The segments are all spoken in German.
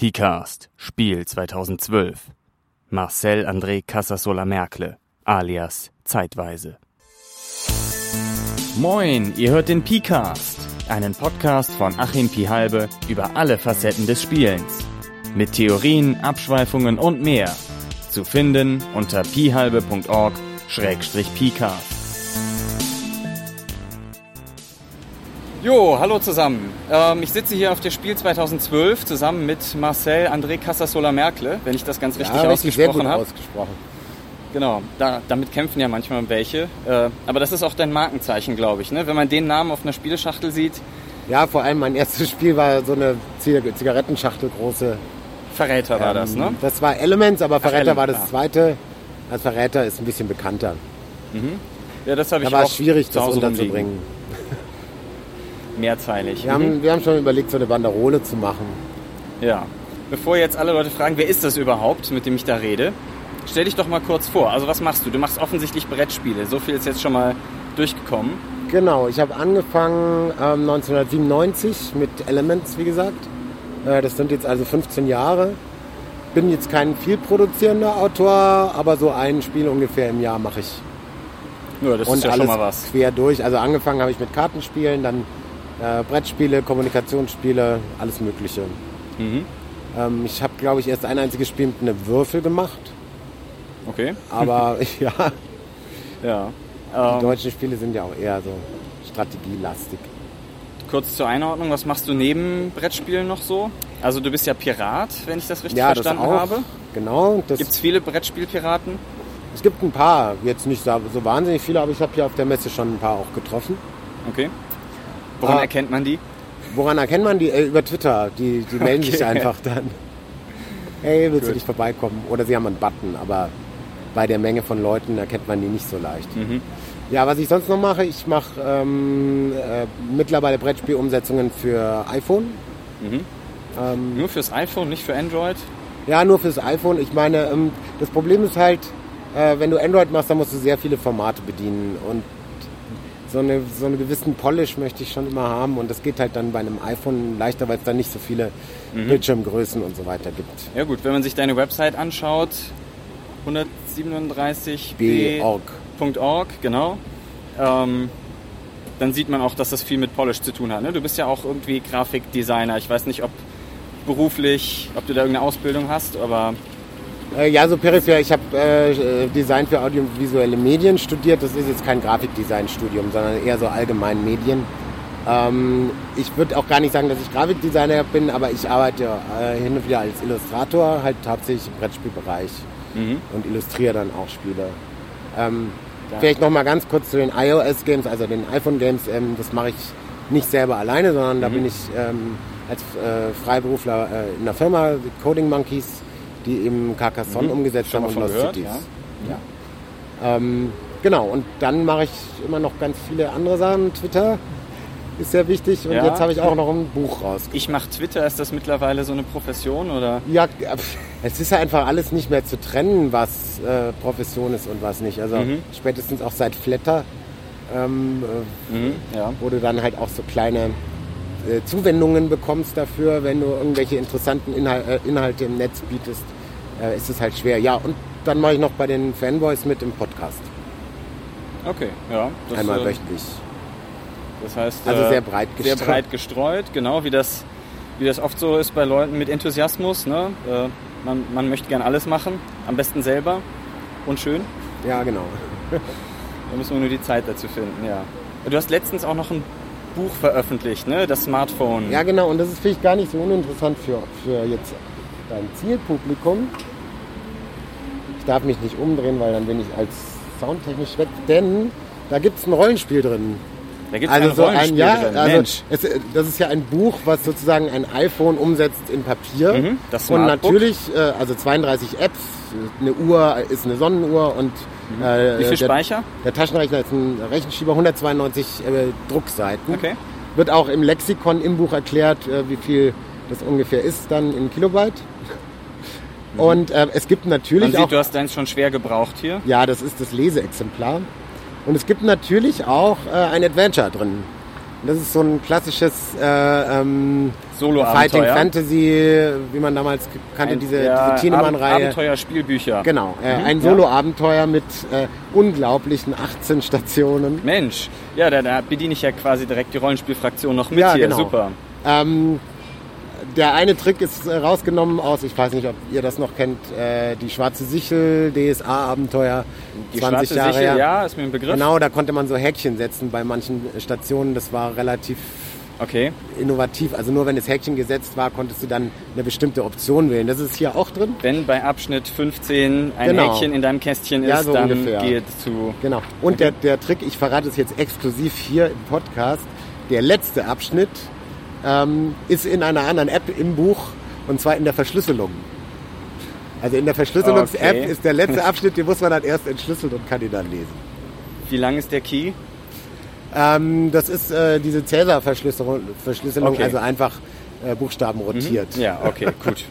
PCAST Spiel 2012 Marcel André Casasola Merkle alias Zeitweise Moin, ihr hört den PCAST, einen Podcast von Achim Pihalbe über alle Facetten des Spielens. Mit Theorien, Abschweifungen und mehr. Zu finden unter pihalbe.org-pcast. Jo, hallo zusammen. Ähm, ich sitze hier auf der Spiel 2012 zusammen mit Marcel André Casasola Merkle, wenn ich das ganz richtig ja, ausgesprochen habe. ausgesprochen. Genau, da, damit kämpfen ja manchmal welche. Äh, aber das ist auch dein Markenzeichen, glaube ich. Ne? Wenn man den Namen auf einer Spieleschachtel sieht. Ja, vor allem mein erstes Spiel war so eine Zigarettenschachtel große. Verräter war das, ne? Ähm, Das war Elements, aber Verräter Ach, war das zweite. Als Verräter ist ein bisschen bekannter. Ja, das habe ich Da war auch schwierig, das unterzubringen. rumliegen. Mehrzeilig. Wir, Mhm. haben, wir haben schon überlegt, so eine Banderole zu machen. Ja. Bevor jetzt alle Leute fragen, wer ist das überhaupt, mit dem ich da rede, stell dich doch mal kurz vor. Also was machst du? Du machst offensichtlich Brettspiele. So viel ist jetzt schon mal durchgekommen. Genau, ich habe angefangen ähm, 1997 mit Elements, wie gesagt. Äh, das sind jetzt also 15 Jahre. Bin jetzt kein viel produzierender Autor, aber so ein Spiel ungefähr im Jahr mache ich. Ja, das Und ist ja alles schon mal was. quer durch. Also angefangen habe ich mit Kartenspielen, dann äh, Brettspiele, Kommunikationsspiele, alles Mögliche. Mhm. Ähm, ich habe, glaube ich, erst ein einziges Spiel mit einem Würfel gemacht. Okay. Aber ja, Ja. die Ähm, deutschen Spiele sind ja auch eher so strategielastig. kurz zur Einordnung, was machst du neben Brettspielen noch so? Also du bist ja Pirat, wenn ich das richtig Ja, das verstanden auch. habe. Genau. Das, Gibt es viele Brettspielpiraten? es gibt ein paar, jetzt nicht so so wahnsinnig viele, aber ich habe hier auf der Messe schon ein paar auch getroffen. Okay. Woran Ah. erkennt man die? Woran erkennt man die? Äh, über Twitter. Die, die melden sich Okay. einfach dann. Hey, willst du Gut. nicht vorbeikommen? Oder sie haben einen Button, aber bei der Menge von Leuten erkennt man die nicht so leicht. Mhm. Ja, was ich sonst noch mache, ich mache ähm, äh, mittlerweile Brettspielumsetzungen für iPhone. Mhm. Ähm, Nur fürs iPhone, nicht für Android? ja, nur fürs iPhone. Ich meine, ähm, das Problem ist halt, äh, wenn du Android machst, dann musst du sehr viele Formate bedienen. Und so, eine, so einen gewissen Polish möchte ich schon immer haben. Und das geht halt dann bei einem iPhone leichter, weil es dann nicht so viele Mhm. Bildschirmgrößen und so weiter gibt. Ja gut, wenn man sich deine Website anschaut, 137b.org, B-Org. genau, ähm, dann sieht man auch, dass das viel mit Polish zu tun hat. Ne? Du bist ja auch irgendwie Grafikdesigner. Ich weiß nicht, ob beruflich, ob du da irgendeine Ausbildung hast, aber ja, so peripher. Ich habe äh, äh, Design für audiovisuelle Medien studiert. Das ist jetzt kein Grafikdesign-Studium, sondern eher so allgemein Medien. Ähm, ich würde auch gar nicht sagen, dass ich Grafikdesigner bin, aber ich arbeite äh, hin und wieder als Illustrator, halt hauptsächlich im Brettspielbereich mhm. und illustriere dann auch Spiele. Ähm, Ja. Vielleicht noch mal ganz kurz zu den iOS-Games, also den iPhone-Games. Ähm, das mache ich nicht selber alleine, sondern da Mhm. bin ich ähm, als äh, Freiberufler äh, in der Firma, Coding Monkeys, die eben Carcassonne Mhm. umgesetzt haben und Lost gehört, Cities. ja. Ähm, genau, und dann mache ich immer noch ganz viele andere Sachen. Twitter ist sehr wichtig und jetzt habe ich auch noch ein Buch raus. ich mache Twitter. Ist das mittlerweile so eine Profession oder? Ja, es ist ja einfach alles nicht mehr zu trennen, was äh, Profession ist und was nicht. Also Mhm. spätestens auch seit Flatter, ähm, äh, Mhm. Ja. wo du dann halt auch so kleine äh, Zuwendungen bekommst dafür, wenn du irgendwelche interessanten Inhal äh, Inhalte im Netz bietest, äh, ist es halt schwer. Ja, und dann mache ich noch bei den Fanboys mit im Podcast. Okay, ja. Das, Einmal äh, wöchentlich. Das heißt, Also sehr breit sehr gestreut. breit gestreut, genau wie das, wie das oft so ist bei Leuten mit Enthusiasmus. Ne? Man, man möchte gern alles machen, am besten selber und schön. Ja, genau. Da müssen wir nur die Zeit dazu finden, ja. Du hast letztens auch noch ein Buch veröffentlicht, ne? Das Smartphone. Ja, genau. Und das ist vielleicht gar nicht so uninteressant für, für jetzt dein Zielpublikum. Ich darf mich nicht umdrehen, weil dann bin ich als soundtechnisch weg. Denn da gibt es ein Rollenspiel drin. da gibt es Also ein so ein Rollenspiel ja, drin. also es, das ist ja ein Buch, was sozusagen ein iPhone umsetzt in Papier. Mhm, das und Smartbook. natürlich, äh, also 32 Apps, eine Uhr ist eine Sonnenuhr und äh, Mhm. Wie viel der, Speicher? der Taschenrechner ist ein Rechenschieber, 192 äh, Druckseiten. Okay. Wird auch im Lexikon im Buch erklärt, äh, wie viel das ungefähr ist dann in Kilobyte. Und äh, es gibt Mhm. Man natürlich sieht, auch, du hast deins schon schwer gebraucht hier. ja, das ist das Leseexemplar. Und es gibt natürlich auch äh, ein Adventure drin. Und das ist so ein klassisches äh, ähm, Solo-Abenteuer. Fighting Fantasy, wie man damals kannte, Ein- diese, ja, diese Tienemann-Reihe. Abenteuerspielbücher. Genau, äh, Mhm, ein ja. Solo-Abenteuer mit äh, unglaublichen 18 Stationen. Mensch, ja, da, da bediene ich ja quasi direkt die Rollenspielfraktion noch mit Ja, hier. genau. Super. Ähm, der eine Trick ist äh, rausgenommen aus, ich weiß nicht, ob ihr das noch kennt, äh, die Schwarze Sichel, DSA-Abenteuer, Die 20 schwarze Jahre Sichel, ja, ist mir ein Begriff. Genau, da konnte man so Häkchen setzen bei manchen Stationen. Das war relativ Okay. innovativ. Also nur wenn das Häkchen gesetzt war, konntest du dann eine bestimmte Option wählen. Das ist hier auch drin. Wenn bei Abschnitt 15 ein Genau. Häkchen in deinem Kästchen Ja, ist, so dann ungefähr. geht zu. Genau. Und der, der Trick, ich verrate es jetzt exklusiv hier im Podcast, der letzte Abschnitt ähm, ist in einer anderen App im Buch und zwar in der Verschlüsselung. Also in der Verschlüsselungs-App Okay. ist der letzte Abschnitt, den muss man dann erst entschlüsseln und kann ihn dann lesen. Wie lang ist der Key? Ähm, das ist äh, diese Cäsar-Verschlüsselung, Verschlüsselung, Okay. also einfach äh, Buchstaben rotiert. Ja, okay, gut.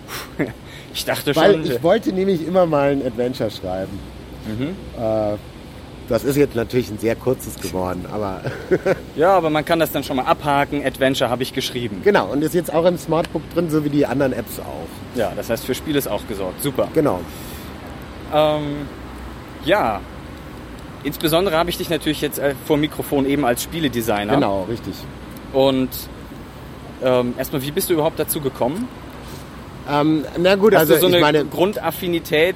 Ich dachte Weil schon. ich wollte nämlich immer mal ein Adventure schreiben. Mhm. Äh, das ist jetzt natürlich ein sehr kurzes geworden, aber Ja, aber man kann das dann schon mal abhaken. Adventure habe ich geschrieben. genau. Und ist jetzt auch im Smartbook drin, so wie die anderen Apps auch. Ja, das heißt, für Spiel ist auch gesorgt. Super. Genau. Ähm, ja. Insbesondere habe ich dich natürlich jetzt äh, vor Mikrofon eben als Spieledesigner. Genau, richtig. Und ähm, erstmal, wie bist du überhaupt dazu gekommen? Ähm, na gut, Hast also du so ich eine meine, Grundaffinität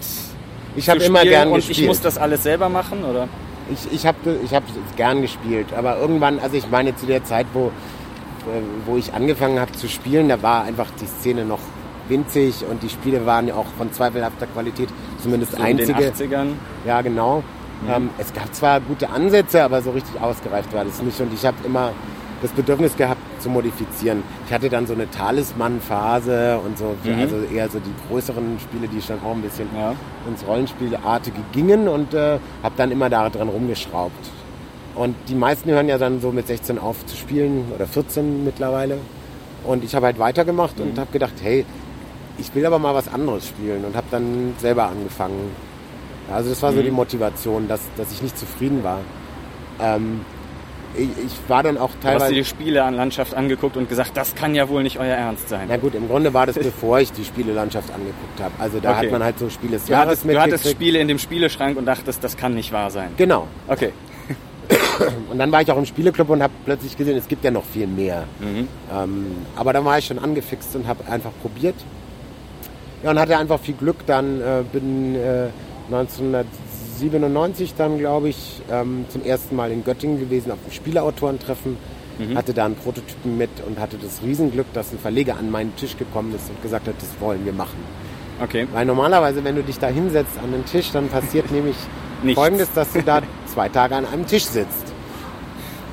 ich habe immer spielen gern und gespielt. ich muss das alles selber machen, oder? Ich, ich habe ich hab gern gespielt, aber irgendwann, also ich meine zu der Zeit, wo, äh, wo ich angefangen habe zu spielen, da war einfach die Szene noch winzig und die Spiele waren ja auch von zweifelhafter Qualität, zumindest So in den einzige. 80ern. Ja, genau. Ähm, es gab zwar gute Ansätze, aber so richtig ausgereift war das nicht und ich habe immer das Bedürfnis gehabt zu modifizieren. Ich hatte dann so eine Talisman-Phase und so, Mhm. also eher so die größeren Spiele, die schon auch ein bisschen Ja. ins Rollenspielartige gingen und äh, habe dann immer da dran rumgeschraubt. Und die meisten hören ja dann so mit 16 auf zu spielen oder 14 mittlerweile. Und ich habe halt weitergemacht und habe gedacht, hey, ich will aber mal was anderes spielen und habe dann selber angefangen. Also das war so die Motivation, dass, dass ich nicht zufrieden war. Ähm, ich, ich war dann auch Du hast dir teilweise... die Spielelandschaft angeguckt und gesagt, das kann ja wohl nicht euer Ernst sein. Na gut, im Grunde war das bevor ich die Spielelandschaft angeguckt habe. Also da Okay. hat man halt so Spiele des Jahres hattest, du hattest. Spiele in dem Spieleschrank und dachtest, das kann nicht wahr sein. Genau. Okay. Und dann war ich auch im Spieleclub und habe plötzlich gesehen, es gibt ja noch viel mehr. Mhm. Ähm, aber dann war ich schon angefixt und habe einfach probiert. Ja, und hatte einfach viel Glück. Dann äh, bin äh, 1997 dann, glaube ich, ähm, zum ersten Mal in Göttingen gewesen auf dem Spieleautorentreffen. Hatte da einen Prototypen mit und hatte das Riesenglück, dass ein Verleger an meinen Tisch gekommen ist und gesagt hat, das wollen wir machen. Okay. Weil normalerweise, wenn du dich da hinsetzt an den Tisch, dann passiert nämlich Nichts. Folgendes, dass du da zwei Tage an einem Tisch sitzt.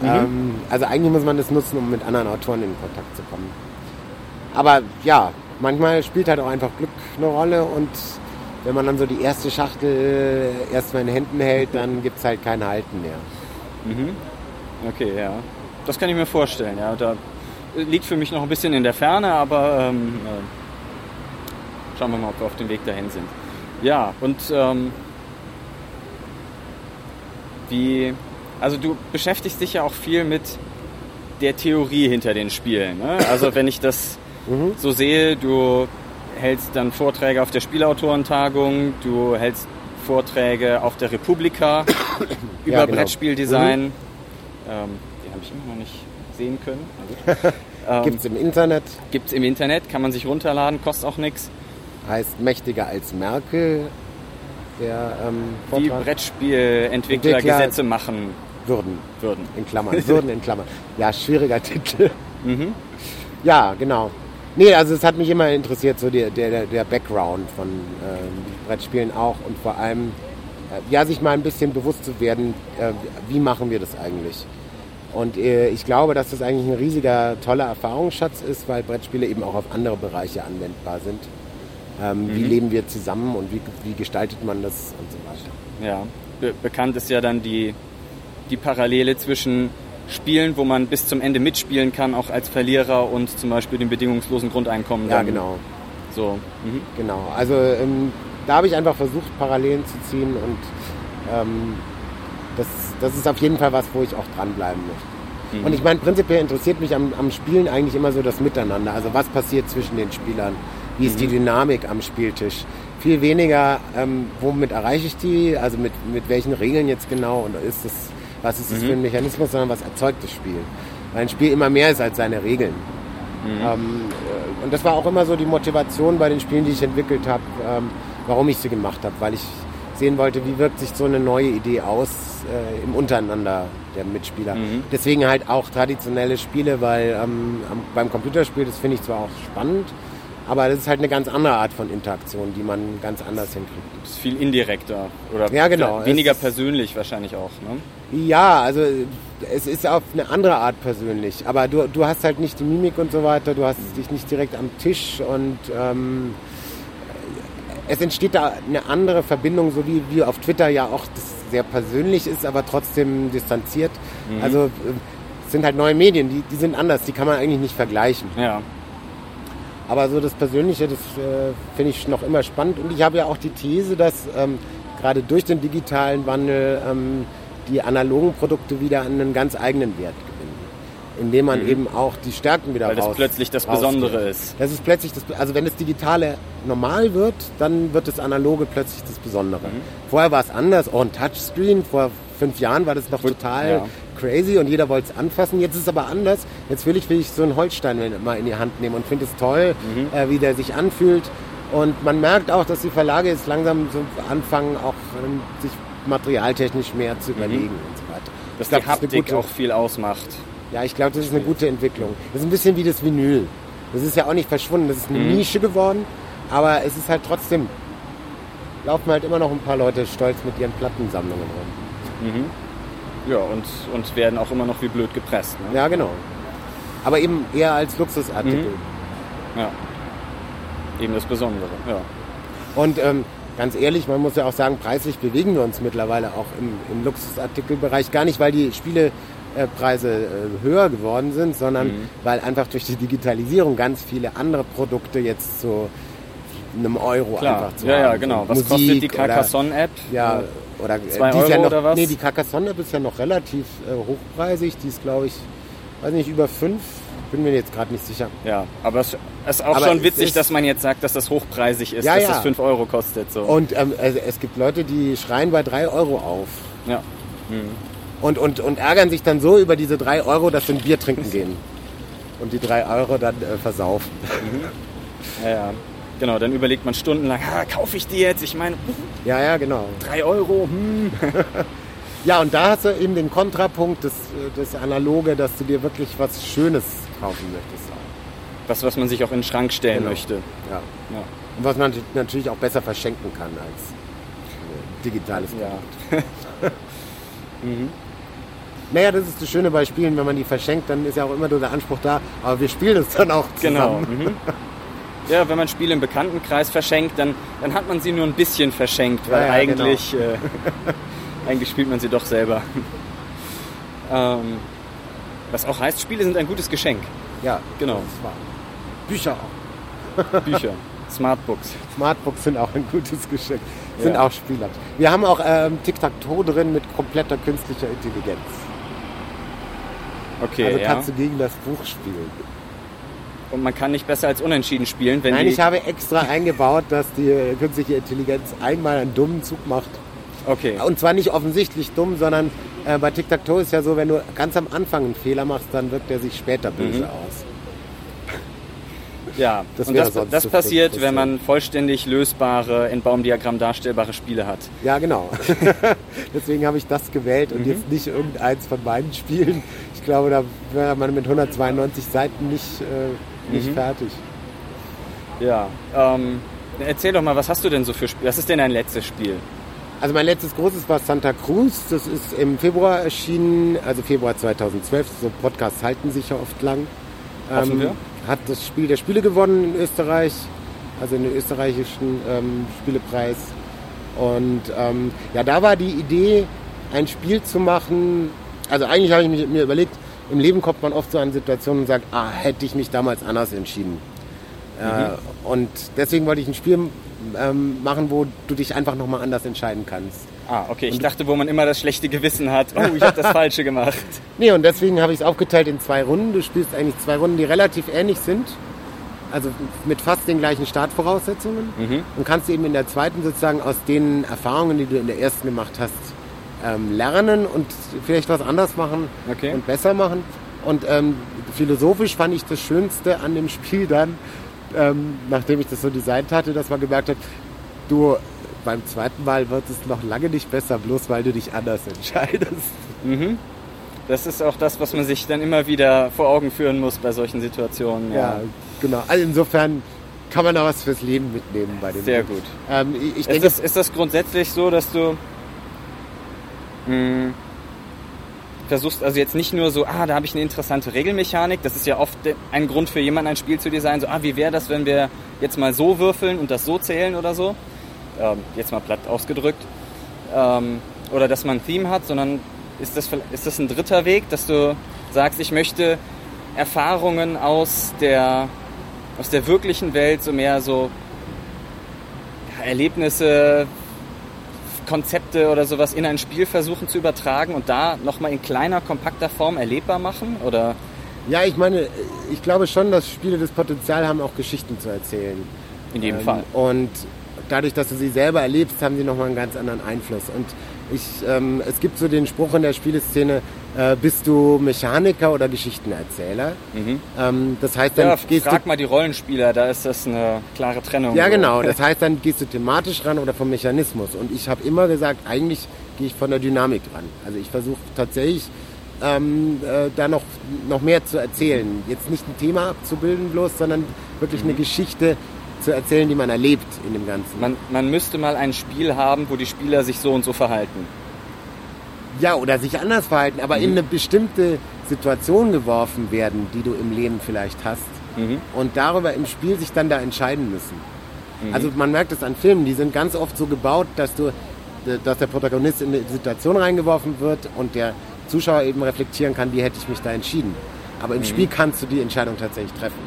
Ähm, also eigentlich muss man das nutzen, um mit anderen Autoren in Kontakt zu kommen. Aber ja, manchmal spielt halt auch einfach Glück eine Rolle und wenn man dann so die erste Schachtel erstmal in den Händen hält, dann gibt es halt kein Halten mehr. Okay, ja. Das kann ich mir vorstellen, ja. Da liegt für mich noch ein bisschen in der Ferne, aber ähm, äh, schauen wir mal, ob wir auf dem Weg dahin sind. Ja, und ähm, wie, also du beschäftigst dich ja auch viel mit der Theorie hinter den Spielen. Ne? Also wenn ich das so sehe, du hältst dann Vorträge auf der Spielautorentagung, du hältst Vorträge auf der Republika über Ja, genau. Brettspieldesign. Ähm, die habe ich immer noch nicht sehen können. Ähm, Gibt es im Internet, Gibt's im Internet, kann man sich runterladen, kostet auch nichts. heißt mächtiger als Merkel, der ähm, Vortrag. Brettspielentwickler Entwickler- Gesetze machen Würden. würden. In Klammern. Würden in Klammern. Ja, schwieriger Titel. Mhm. Ja, genau. Nee, also es hat mich immer interessiert, so der, der, der Background von ähm, Brettspielen auch und vor allem, äh, ja, sich mal ein bisschen bewusst zu werden, äh, wie machen wir das eigentlich? Und äh, ich glaube, dass das eigentlich ein riesiger, toller Erfahrungsschatz ist, weil Brettspiele eben auch auf andere Bereiche anwendbar sind. Ähm, Wie leben wir zusammen und wie, wie gestaltet man das und so weiter. Ja. Be bekannt ist ja dann die, die Parallele zwischen Spielen, wo man bis zum Ende mitspielen kann, auch als Verlierer und zum Beispiel dem bedingungslosen Grundeinkommen. Ja, genau. So. Mhm. Genau, also ähm, da habe ich einfach versucht, Parallelen zu ziehen und ähm, das, das ist auf jeden Fall was, wo ich auch dranbleiben möchte. Mhm. Und ich meine, prinzipiell interessiert mich am, am, Spielen eigentlich immer so das Miteinander. Also was passiert zwischen den Spielern? Wie ist mhm. die Dynamik am Spieltisch? Viel weniger, ähm, womit erreiche ich die? Also mit, mit welchen Regeln jetzt genau? Und ist das, was ist das mhm. für ein Mechanismus, sondern was erzeugt das Spiel? Weil ein Spiel immer mehr ist als seine Regeln. Mhm. Ähm, äh, und das war auch immer so die Motivation bei den Spielen, die ich entwickelt habe, ähm, warum ich sie gemacht habe, weil ich sehen wollte, wie wirkt sich so eine neue Idee aus äh, im Untereinander der Mitspieler. Mhm. Deswegen halt auch traditionelle Spiele, weil ähm, beim Computerspiel, das finde ich zwar auch spannend, aber das ist halt eine ganz andere Art von Interaktion, die man ganz anders hinkriegt. Das ist viel indirekter oder ja, genau. weniger persönlich wahrscheinlich auch. Ne? Ja, also es ist auf eine andere Art persönlich, aber du, du hast halt nicht die Mimik und so weiter, du hast dich nicht direkt am Tisch und ähm, es entsteht da eine andere Verbindung, so wie wir auf Twitter ja auch das sehr persönlich ist, aber trotzdem distanziert. Mhm. Also äh, es sind halt neue Medien, die, die sind anders, die kann man eigentlich nicht vergleichen. Ja. Aber so das Persönliche, das äh, finde ich noch immer spannend. Und ich habe ja auch die These, dass ähm, gerade durch den digitalen Wandel ähm, die analogen Produkte wieder einen ganz eigenen Wert indem man mhm. eben auch die Stärken wieder Weil das plötzlich das Besondere ist. Das ist plötzlich das, also wenn das Digitale normal wird, dann wird das Analoge plötzlich das Besondere. Mhm. Vorher war es anders, oh, ein Touchscreen, vor fünf Jahren war das noch total ja. Crazy und jeder wollte es anfassen. Jetzt ist es aber anders. Jetzt will ich, will ich so einen Holzstein mal in die Hand nehmen und finde es toll, mhm. äh, wie der sich anfühlt. Und man merkt auch, dass die Verlage jetzt langsam so anfangen, auch ähm, sich materialtechnisch mehr zu mhm. überlegen und so weiter. Dass ich die glaub, Haptik das auch viel ausmacht. Ja, ich glaube, das ist eine gute Entwicklung. Das ist ein bisschen wie das Vinyl. Das ist ja auch nicht verschwunden. Das ist eine mhm. Nische geworden, aber es ist halt trotzdem, laufen halt immer noch ein paar Leute stolz mit ihren Plattensammlungen rum. Mhm. Ja, und, und werden auch immer noch wie blöd gepresst. Ne? Ja, genau. Aber eben eher als Luxusartikel. Mhm. Ja. Eben das Besondere, ja. Und ähm, ganz ehrlich, man muss ja auch sagen, preislich bewegen wir uns mittlerweile auch im, im Luxusartikelbereich. Gar nicht, weil die Spiele Preise äh, höher geworden sind, sondern mhm. weil einfach durch die Digitalisierung ganz viele andere Produkte jetzt zu einem Euro Klar. einfach zu ja, haben. Ja, genau. Was Musik kostet die Carcassonne-App? Ja, oder äh, zwei Euro ja noch, oder was? Nee, die Carcassonne-App ist ja noch relativ äh, hochpreisig. Die ist, glaube ich, weiß nicht, über fünf. Bin mir jetzt gerade nicht sicher. Ja, aber es ist auch aber schon witzig, dass man jetzt sagt, dass das hochpreisig ist, ja, dass ja. das 5 Euro kostet. So. Und ähm, also es gibt Leute, die schreien bei 3 Euro auf. Ja. Mhm und, und, und ärgern sich dann so über diese drei Euro, dass sie ein Bier trinken gehen. Und die drei Euro dann äh, versaufen. Mhm. Ja, ja. Genau, dann überlegt man stundenlang, ah, kaufe ich die jetzt? Ich meine, ja, ja, genau. Drei Euro, hm. ja, und da hast du eben den Kontrapunkt, das, das Analoge, dass du dir wirklich was Schönes kaufen möchtest. Was, was man sich auch in den Schrank stellen genau. möchte. Ja. ja. Und was man natürlich auch besser verschenken kann als äh, digitales Produkt. Ja. mhm. Naja, das ist das Schöne bei Spielen, wenn man die verschenkt, dann ist ja auch immer nur der Anspruch da, aber wir spielen es dann auch zusammen. Genau. Mhm. Ja, wenn man Spiele im Bekanntenkreis verschenkt, dann, dann hat man sie nur ein bisschen verschenkt, weil ja, ja, eigentlich, genau. äh, eigentlich spielt man sie doch selber. ähm, was auch heißt, Spiele sind ein gutes Geschenk. Ja, genau. Bücher auch. Bücher. Smartbooks. Smartbooks sind auch ein gutes Geschenk. Sind ja. auch Spieler. Wir haben auch ähm, Tic-Tac-Toe drin mit kompletter künstlicher Intelligenz. Okay, also kannst ja. du gegen das Buch spielen. Und man kann nicht besser als unentschieden spielen, wenn Nein, ich habe extra eingebaut, dass die künstliche Intelligenz einmal einen dummen Zug macht. Okay. Und zwar nicht offensichtlich dumm, sondern äh, bei Tic-Tac-Toe ist ja so, wenn du ganz am Anfang einen Fehler machst, dann wirkt er sich später böse mhm. aus. Ja, das, und das, das passiert, wenn man vollständig lösbare, in Baumdiagramm darstellbare Spiele hat. Ja, genau. Deswegen habe ich das gewählt und mhm. jetzt nicht irgendeins von meinen Spielen. Ich glaube, da wäre man mit 192 Seiten nicht, äh, nicht mhm. fertig. Ja, ähm, erzähl doch mal, was hast du denn so für Spiele? Was ist denn dein letztes Spiel? Also mein letztes großes war Santa Cruz. Das ist im Februar erschienen, also Februar 2012. So Podcasts halten sich ja oft lang. Ähm, hat das Spiel der Spiele gewonnen in Österreich, also den österreichischen ähm, Spielepreis. Und ähm, ja, da war die Idee, ein Spiel zu machen. Also eigentlich habe ich mir überlegt, im Leben kommt man oft so an Situationen und sagt, ah, hätte ich mich damals anders entschieden. Äh, mhm. Äh, und deswegen wollte ich ein Spiel ähm, machen, wo du dich einfach nochmal anders entscheiden kannst. Ah, okay. Ich dachte, wo man immer das schlechte Gewissen hat. Oh, ich habe das Falsche gemacht. Nee, und deswegen habe ich es aufgeteilt in zwei Runden. Du spielst eigentlich zwei Runden, die relativ ähnlich sind. Also mit fast den gleichen Startvoraussetzungen. Mhm. Und kannst eben in der zweiten sozusagen aus den Erfahrungen, die du in der ersten gemacht hast, ähm, lernen und vielleicht was anders machen Okay. und besser machen. Und ähm, philosophisch fand ich das Schönste an dem Spiel dann, ähm, nachdem ich das so designt hatte, dass man gemerkt hat, du beim zweiten Mal wird es noch lange nicht besser, bloß weil du dich anders entscheidest. Mhm. Das ist auch das, was man sich dann immer wieder vor Augen führen muss bei solchen Situationen. Ja, genau. Also insofern kann man da was fürs Leben mitnehmen bei dem. Sehr Spiel. gut. Ähm, ich- ich Ist denke, das, ist das grundsätzlich so, dass du mh, versuchst, also jetzt nicht nur so, ah, da habe ich eine interessante Regelmechanik, das ist ja oft ein Grund für jemanden, ein Spiel zu designen, so, ah, wie wäre das, wenn wir jetzt mal so würfeln und das so zählen oder so, ähm, jetzt mal platt ausgedrückt, ähm, oder dass man ein Theme hat, sondern ist das, ist das ein dritter Weg, dass du sagst, ich möchte Erfahrungen aus der, aus der wirklichen Welt so mehr so ja, Erlebnisse, Konzepte oder sowas in ein Spiel versuchen zu übertragen und da nochmal in kleiner, kompakter Form erlebbar machen? Oder ja, ich meine, ich glaube schon, dass Spiele das Potenzial haben, auch Geschichten zu erzählen. in jedem Ähm, Fall? Und dadurch, dass du sie selber erlebst, haben sie nochmal einen ganz anderen Einfluss. Und ich, ähm, es gibt so den Spruch in der Spieleszene, äh, bist du Mechaniker oder Geschichtenerzähler? Mhm. Ähm, das heißt, dann Ja, gehst frag du... mal die Rollenspieler, da ist das eine klare Trennung. Ja, so. genau. Das heißt, dann gehst du thematisch ran oder vom Mechanismus. Und ich habe immer gesagt, eigentlich gehe ich von der Dynamik ran. Also ich versuche tatsächlich ähm, äh, da noch, noch mehr zu erzählen. Jetzt nicht ein Thema abzubilden bloß, sondern wirklich eine Geschichte zu erzählen, die man erlebt in dem Ganzen. Man, man müsste mal ein Spiel haben, wo die Spieler sich so und so verhalten. Ja, oder sich anders verhalten, aber in eine bestimmte Situation geworfen werden, die du im Leben vielleicht hast. Mhm. Und darüber im Spiel sich dann da entscheiden müssen. Also man merkt es an Filmen, die sind ganz oft so gebaut, dass du, dass der Protagonist in eine Situation reingeworfen wird und der Zuschauer eben reflektieren kann, wie hätte ich mich da entschieden. Aber im Spiel kannst du die Entscheidung tatsächlich treffen.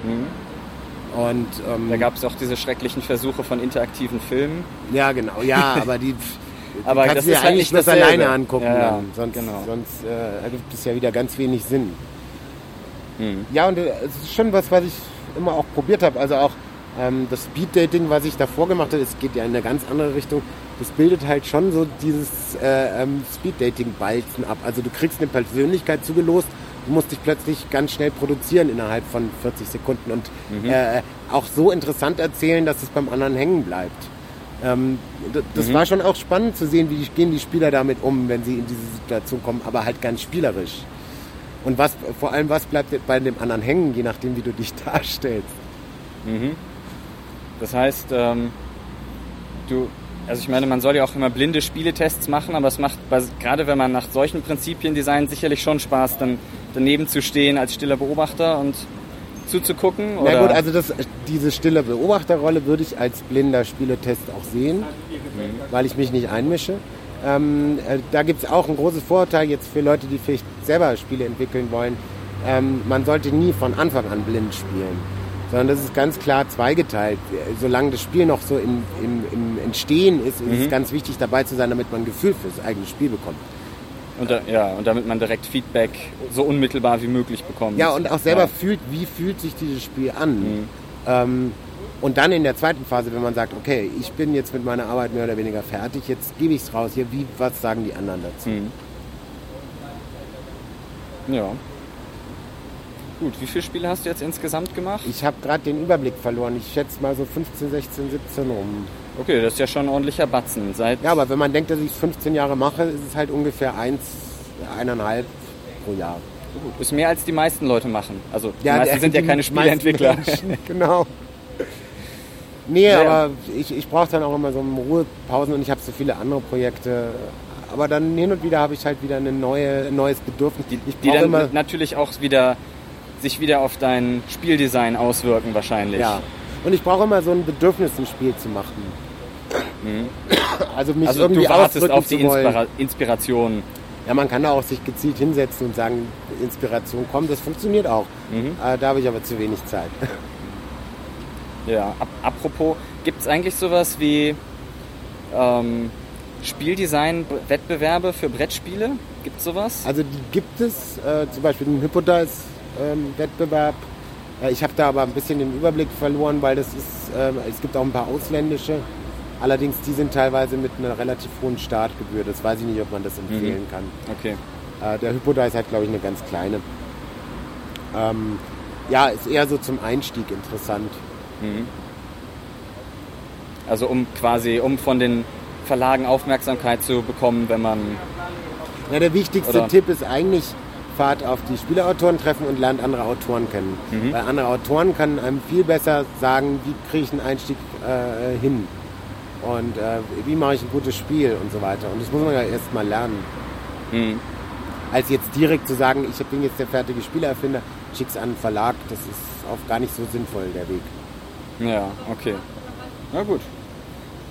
Und ähm, Da gab es auch diese schrecklichen Versuche von interaktiven Filmen. ja, genau, ja, aber die Aber kannst das ist halt eigentlich dasselbe. alleine angucken. Ja, ja, dann. Sonst, genau. sonst äh, ergibt es ja wieder ganz wenig Sinn. Mhm. Ja, und äh, es ist schon was, was ich immer auch probiert habe. Also auch ähm, das Speed-Dating, was ich davor gemacht habe, es geht ja in eine ganz andere Richtung. Das bildet halt schon so dieses äh, ähm, Speed-Dating-Balzen ab. Also du kriegst eine Persönlichkeit zugelost, du musst dich plötzlich ganz schnell produzieren innerhalb von 40 Sekunden und äh, auch so interessant erzählen, dass es beim anderen hängen bleibt. Ähm, das war schon auch spannend zu sehen, wie gehen die Spieler damit um, wenn sie in diese Situation kommen, aber halt ganz spielerisch. Und was, vor allem, was bleibt bei dem anderen hängen, je nachdem, wie du dich darstellst. Das heißt, ähm, du, also ich meine, man soll ja auch immer blinde Spieletests machen, aber es macht, gerade wenn man nach solchen Prinzipien designt, sicherlich schon Spaß, dann daneben zu stehen als stiller Beobachter und zuzugucken. Oder? Na gut, also das, diese stille Beobachterrolle würde ich als blinder Spieletest auch sehen, weil ich mich nicht einmische. Ähm, äh, da gibt es auch ein großes Vorurteil jetzt für Leute, die vielleicht selber Spiele entwickeln wollen. Ähm, man sollte nie von Anfang an blind spielen, sondern das ist ganz klar zweigeteilt. Solange das Spiel noch so im, im, im Entstehen ist, ist es ganz wichtig dabei zu sein, damit man ein Gefühl für das eigene Spiel bekommt. Und, da, ja, und damit man direkt Feedback so unmittelbar wie möglich bekommt. Ja, und auch selber Ja. fühlt, wie fühlt sich dieses Spiel an. Ähm, und dann in der zweiten Phase, wenn man sagt, okay, ich bin jetzt mit meiner Arbeit mehr oder weniger fertig, jetzt gebe ich es raus hier, wie, was sagen die anderen dazu? Mhm. Ja. Gut, wie viele Spiele hast du jetzt insgesamt gemacht? Ich habe gerade den Überblick verloren. Ich schätze mal so 15, 16, 17 rum. Okay, das ist ja schon ein ordentlicher Batzen. Seit Ja, aber wenn man denkt, dass ich es 15 Jahre mache, ist es halt ungefähr eins, eineinhalb pro Jahr. Gut, ist mehr als die meisten Leute machen. Also die Ja, meisten sind ja keine Spieleentwickler. Genau. Nee, Ja. aber ich, ich brauche dann auch immer so Ruhepausen und ich habe so viele andere Projekte. Aber dann hin und wieder habe ich halt wieder eine neue, ein neues Bedürfnis. Die, ich die dann immer, natürlich auch wieder sich wieder auf dein Spieldesign auswirken wahrscheinlich. ja. Und ich brauche immer so ein Bedürfnis, ein Spiel zu machen. Also mich Also irgendwie du wartest auf die. Inspira Inspiration. Ja, man kann da auch sich gezielt hinsetzen und sagen, Inspiration kommt. Das funktioniert auch. Mhm. Äh, da habe ich aber zu wenig Zeit. Ja, ap apropos, Gibt es eigentlich sowas wie ähm, Spieldesign-Wettbewerbe für Brettspiele? Gibt es sowas? Also die gibt es, äh, zum Beispiel den Hypodice-Wettbewerb. Ähm, äh, ich habe da aber ein bisschen den Überblick verloren, weil das ist, äh, es gibt auch ein paar ausländische. Allerdings, die sind teilweise mit einer relativ hohen Startgebühr. Das weiß ich nicht, ob man das empfehlen mhm. kann. Okay. Äh, der Hypodice hat, glaube ich, eine ganz kleine. Ähm, ja, ist eher so zum Einstieg interessant. Mhm. Also um quasi, um von den Verlagen Aufmerksamkeit zu bekommen, wenn man. Ja, der wichtigste oder? Tipp ist eigentlich, fahrt auf die Spieleautoren treffen und lernt andere Autoren kennen. Mhm. Weil andere Autoren können einem viel besser sagen, wie kriege ich einen Einstieg äh, hin und äh, wie mache ich ein gutes Spiel und so weiter. Und das muss man ja erst mal lernen. Mhm. Als jetzt direkt zu sagen, ich bin jetzt der fertige Spielerfinder, schick's an einen Verlag, das ist auch gar nicht so sinnvoll, der Weg. Ja, okay. Na gut.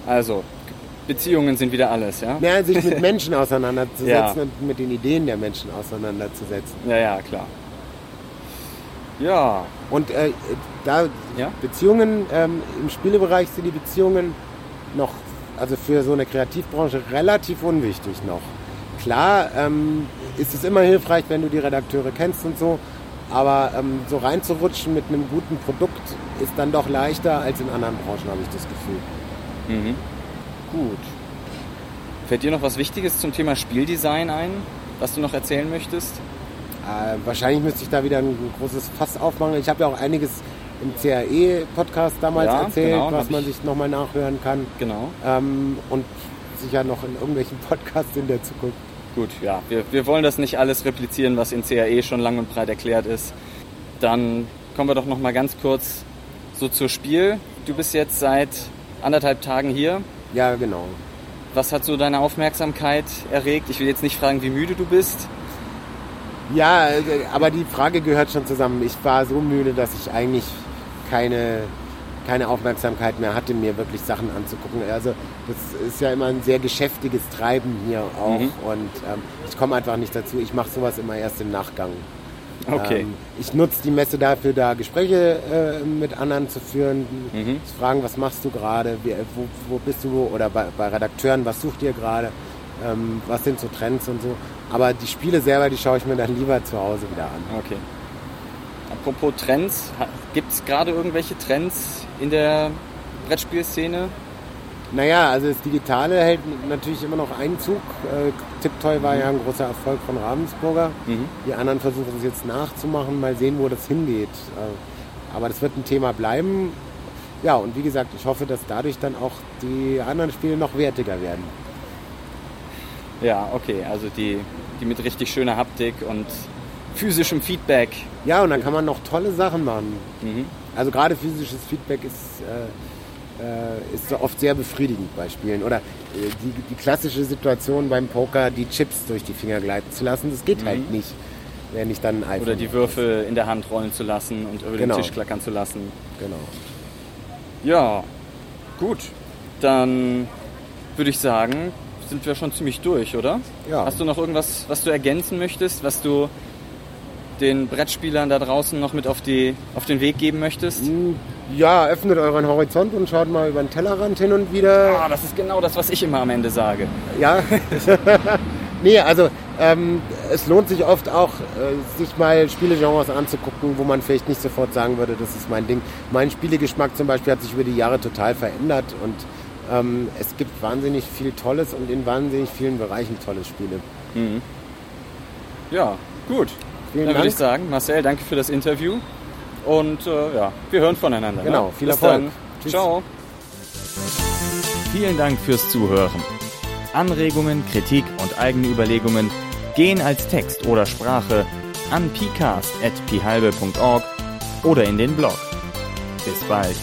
Also, Beziehungen sind wieder alles, ja? Ja, sich mit Menschen auseinanderzusetzen ja. und mit den Ideen der Menschen auseinanderzusetzen. Ja, ja, klar. Ja. Und äh, da ja? Beziehungen, ähm, im Spielebereich sind die Beziehungen noch, also für so eine Kreativbranche relativ unwichtig noch. Klar ähm, ist es immer hilfreich, wenn du die Redakteure kennst und so, aber ähm, so reinzurutschen mit einem guten Produkt ist dann doch leichter als in anderen Branchen, habe ich das Gefühl. Mhm. Gut. Fällt dir noch was Wichtiges zum Thema Spieldesign ein, was du noch erzählen möchtest? Äh, wahrscheinlich müsste ich da wieder ein großes Fass aufmachen. Ich habe ja auch einiges im CAE-Podcast damals ja, erzählt, genau, was man sich nochmal nachhören kann. Genau. Ähm, und sicher noch in irgendwelchen Podcasts in der Zukunft. Gut, ja, wir, wir wollen das nicht alles replizieren, was in CAE schon lang und breit erklärt ist. Dann kommen wir doch nochmal ganz kurz so zur Spiel. Du bist jetzt seit anderthalb Tagen hier. Ja, genau. Was hat so deine Aufmerksamkeit erregt? Ich will jetzt nicht fragen, wie müde du bist. Ja, aber die Frage gehört schon zusammen. Ich war so müde, dass ich eigentlich keine, keine Aufmerksamkeit mehr hatte, mir wirklich Sachen anzugucken. Also das ist ja immer ein sehr geschäftiges Treiben hier auch mhm. und ähm, ich komme einfach nicht dazu. Ich mache sowas immer erst im Nachgang. Okay. Ähm, ich nutze die Messe dafür, da Gespräche äh, mit anderen zu führen, mhm. zu fragen, was machst du gerade, wo, wo, bist du, oder bei, bei Redakteuren, was sucht ihr gerade, ähm, was sind so Trends und so. Aber die Spiele selber, die schaue ich mir dann lieber zu Hause wieder an. Okay. Apropos Trends, gibt es gerade irgendwelche Trends in der Brettspielszene? Naja, also das Digitale hält natürlich immer noch Einzug. Äh, Tiptoy war ja ein großer Erfolg von Ravensburger. Mhm. Die anderen versuchen es jetzt nachzumachen, mal sehen, wo das hingeht. Äh, aber das wird ein Thema bleiben. Ja, und wie gesagt, ich hoffe, dass dadurch dann auch die anderen Spiele noch wertiger werden. Ja, okay, also die, die mit richtig schöner Haptik und physischem Feedback. Ja, und dann kann man noch tolle Sachen machen. Mhm. Also gerade physisches Feedback ist, äh, äh, ist oft sehr befriedigend bei Spielen. Oder äh, die, die, klassische Situation beim Poker, die Chips durch die Finger gleiten zu lassen, das geht halt mhm. halt nicht. Wenn ich dann ein Oder die Würfel in der Hand rollen zu lassen und über genau. den Tisch klackern zu lassen. Genau. Ja, gut. Dann würde ich sagen, sind wir schon ziemlich durch, oder? Ja. Hast du noch irgendwas, was du ergänzen möchtest, was du den Brettspielern da draußen noch mit auf, die, auf den Weg geben möchtest? Ja, öffnet euren Horizont und schaut mal über den Tellerrand hin und wieder. Ah, das ist genau das, was ich immer am Ende sage. Ja. nee, also ähm, es lohnt sich oft auch, äh, sich mal Spielegenres anzugucken, wo man vielleicht nicht sofort sagen würde, das ist mein Ding. Mein Spielegeschmack zum Beispiel hat sich über die Jahre total verändert und ähm, es gibt wahnsinnig viel Tolles und in wahnsinnig vielen Bereichen tolle Spiele. Mhm. Ja, gut. Vielen Dann würde ich sagen, Marcel, danke für das Interview. Und äh, ja, wir hören voneinander. Ne? Genau, ne? viel Bis Erfolg. Ciao. Vielen Dank fürs Zuhören. Anregungen, Kritik und eigene Überlegungen gehen als Text oder Sprache an pcast.pihalbe.org oder in den Blog. Bis bald.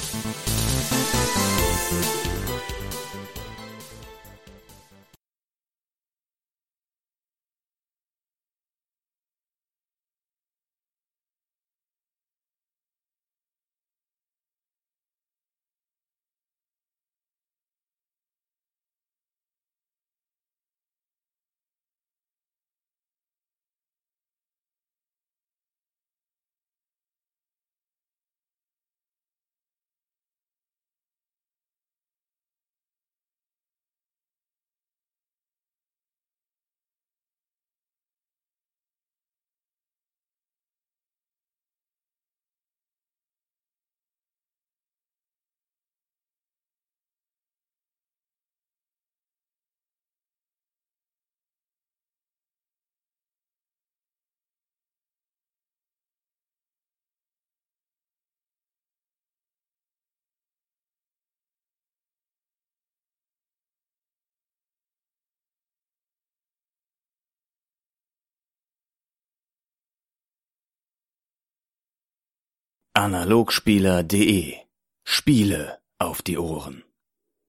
Analogspieler.de Spiele auf die Ohren.